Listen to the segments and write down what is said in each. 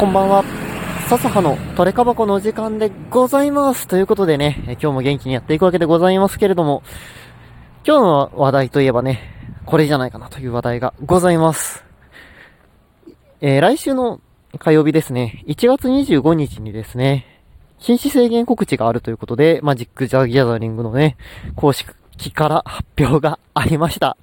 こんばんは。笹葉のトレカ箱のお時間でございます。ということでね、今日も元気にやっていくわけでございますけれども、今日の話題といえばね、これじゃないかなという話題がございます。えー、来週の火曜日ですね、1月25日にですね、禁止制限告知があるということで、マジック・ザ・ギャザリングのね、公式から発表がありました。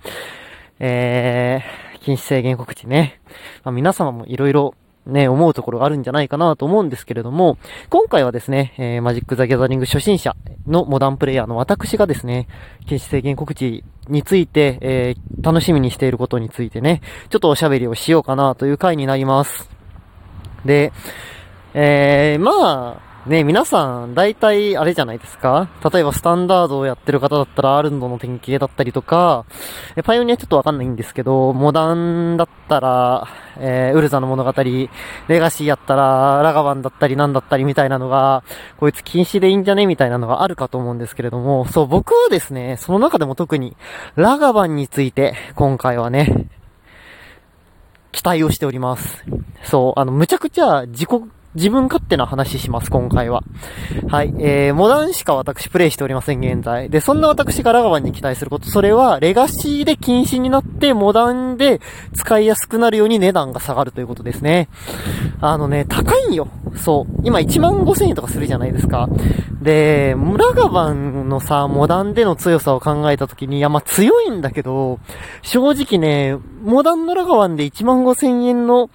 えー、禁止制限告知ね。まあ、皆様もいろいろね、思うところがあるんじゃないかなと思うんですけれども、今回はですね、えー、マジック・ザ・ギャザリング初心者のモダンプレイヤーの私がですね、禁止制限告知について、えー、楽しみにしていることについてね、ちょっとおしゃべりをしようかなという回になります。で、えー、まあ、ね、皆さん、大体、あれじゃないですか？例えば、スタンダードをやってる方だったら、アルンドの典型だったりとか、パイオニアちょっとわかんないんですけど、モダンだったら、えー、ウルザの物語、レガシーやったら、ラガバンだったりなんだったりみたいなのが、こいつ禁止でいいんじゃねみたいなのがあるかと思うんですけれども、そう、僕はですね、その中でも特に、ラガバンについて、今回はね、期待をしております。そう、あの、むちゃくちゃ自己自分勝手な話します、今回は。はい。えー、モダンしか私プレイしておりません、現在。で、そんな私がラガバンに期待すること、それは、レガシーで禁止になって、モダンで使いやすくなるように値段が下がるということですね。あのね、高いんよ。そう。今1万5千円とかするじゃないですか。で、ラガバンのさ、モダンでの強さを考えたときに、いや、まあ、強いんだけど、正直ね、モダンのラガバンで1万5千円の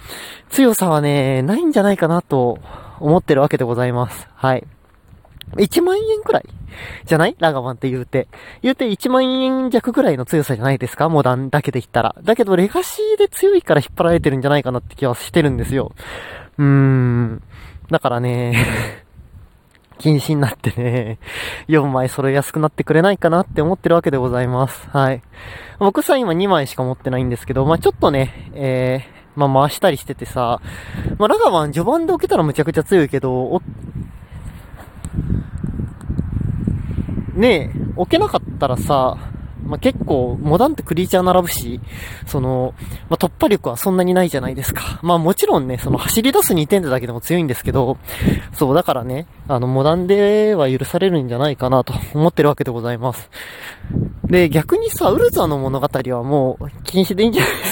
強さはね、ないんじゃないかなと思ってるわけでございます。はい。1万円くらい？じゃない？ラガバンって言うて。言うて1万円弱くらいの強さじゃないですか？モダンだけで言ったら。だけどレガシーで強いから引っ張られてるんじゃないかなって気はしてるんですよ。うーん。だからね 禁止になってね、4枚揃えやすくなってくれないかなって思ってるわけでございます。はい。僕さ、今2枚しか持ってないんですけど、まあちょっとね、えー、まあ回したりしててさ、まあラガバン序盤で置けたらむちゃくちゃ強いけど、ねえ、置けなかったらさ、まあ、結構、モダンってクリーチャー並ぶし、その、まあ、突破力はそんなにないじゃないですか。まあもちろんね、その走り出す2点でだけでも強いんですけど、そう、だからね、あの、モダンでは許されるんじゃないかなと思ってるわけでございます。で、逆にさ、ウルザの物語はもう、禁止でいいんじゃないですか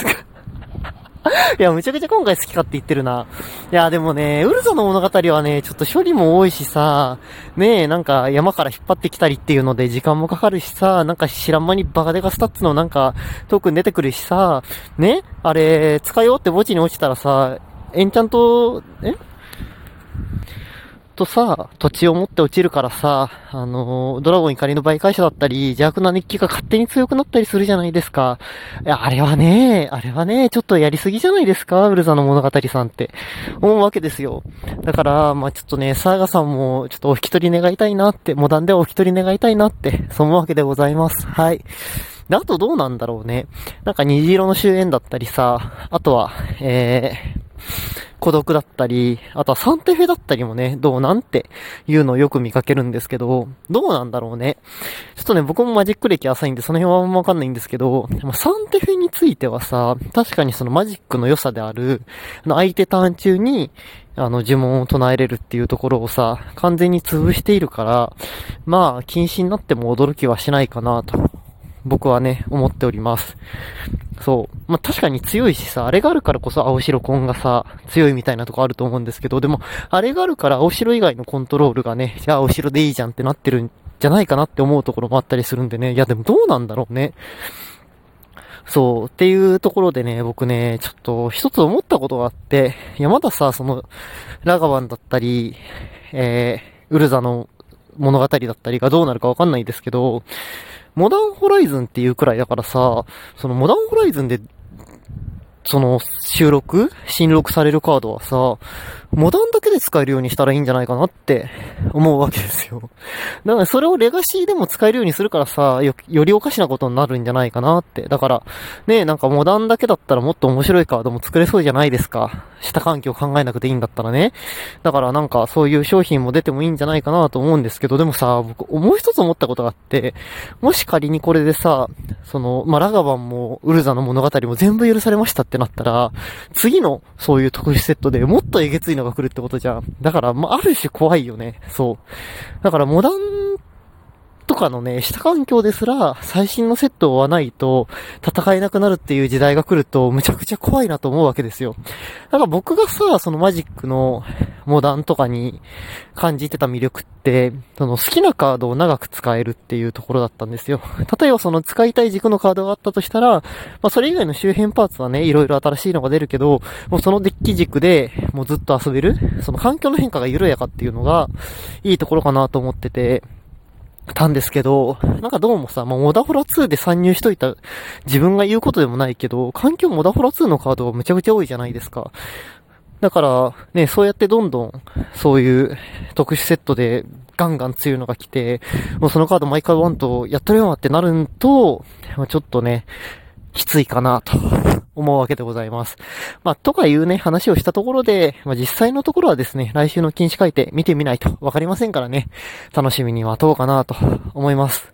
いや、むちゃくちゃ今回好き勝手言ってるな。いや、でもね、ウルゾの物語はね、ちょっと処理も多いしさ、ねえ、なんか山から引っ張ってきたりっていうので時間もかかるしさ、なんか知らん間にバカデカスタッツのなんかトークン出てくるしさ、ねあれ、使いようって墓地に落ちたらさ、エンチャント、えとさ、土地を持って落ちるからさ、あのー、ドラゴン怒りの媒介者だったり、邪悪な熱気が勝手に強くなったりするじゃないですか。いや、あれはね、あれはね、ちょっとやりすぎじゃないですか、ウルザの物語さんって。思うわけですよ。だから、まあちょっとね、サーガさんも、ちょっとお引き取り願いたいなって、モダンでお引き取り願いたいなって、そう思うわけでございます。はい。で、あとどうなんだろうね。なんか虹色の終焉だったりさ、あとは、えー、孤独だったり、あとはサンテフェだったりもね、どうなんていうのをよく見かけるんですけど、どうなんだろうね。ちょっとね、僕もマジック歴浅いんで、その辺はあんまわかんないんですけど、サンテフェについてはさ、確かにそのマジックの良さである、相手ターン中に、あの呪文を唱えれるっていうところをさ、完全に潰しているから、まあ、禁止になっても驚きはしないかなと僕はね、思っております。そう。まあ、確かに強いしさ、あれがあるからこそ青白コンがさ、強いみたいなとこあると思うんですけど、でも、あれがあるから青白以外のコントロールがね、じゃあ青白でいいじゃんってなってるんじゃないかなって思うところもあったりするんでね。いや、でもどうなんだろうね。そう。っていうところでね、僕ね、ちょっと一つ思ったことがあって、いや、まださ、その、ラガバンだったり、えー、ウルザの物語だったりがどうなるかわかんないですけど、モダンホライズンっていうくらいだからさ、そのモダンホライズンで、その収録新録されるカードはさ、モダンだけで使えるようにしたらいいんじゃないかなって思うわけですよ。だからそれをレガシーでも使えるようにするからさ、よ、よりおかしなことになるんじゃないかなって。だから、ねなんかモダンだけだったらもっと面白いカードも作れそうじゃないですか。下環境考えなくていいんだったらね。だからなんかそういう商品も出てもいいんじゃないかなと思うんですけど、でもさ、僕、もう一つ思ったことがあって、もし仮にこれでさ、その、まあ、ラガバンもウルザの物語も全部許されましたってなったら、次のそういう特殊セットでもっとえげついのが来るってことじゃん。だから、まあ、ある種怖いよね。そう。だからモダンとかのね、下環境ですら、最新のセットを追わないと、戦えなくなるっていう時代が来ると、むちゃくちゃ怖いなと思うわけですよ。だから僕がさ、そのマジックのモダンとかに感じてた魅力って、その好きなカードを長く使えるっていうところだったんですよ。例えばその使いたい軸のカードがあったとしたら、まあそれ以外の周辺パーツはね、いろいろ新しいのが出るけど、もうそのデッキ軸でもうずっと遊べる、その環境の変化が緩やかっていうのが、いいところかなと思ってて、たんですけど、なんかどうもさ、もうモダホラ2で参入しといた自分が言うことでもないけど、環境モダホラ2のカードがめちゃくちゃ多いじゃないですか。だから、ね、そうやってどんどん、そういう特殊セットでガンガン強いのが来て、もうそのカード毎回ワンとやってるよってなるとま、ちょっとね、きついかなと思うわけでございます。まあ、とかいうね、話をしたところで、まあ、実際のところはですね、来週の禁止改定見てみないとわかりませんからね、楽しみに待とうかなと思います。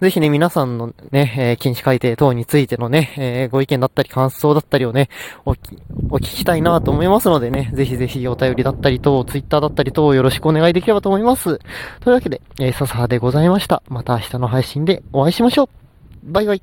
ぜひね、皆さんのね、えー、禁止改定等についてのね、えー、ご意見だったり感想だったりをね、おお聞きたいなと思いますのでね、ぜひぜひお便りだったり等、ツイッターだったり等よろしくお願いできればと思います。というわけで、えー、笹葉でございました。また明日の配信でお会いしましょう。バイバイ。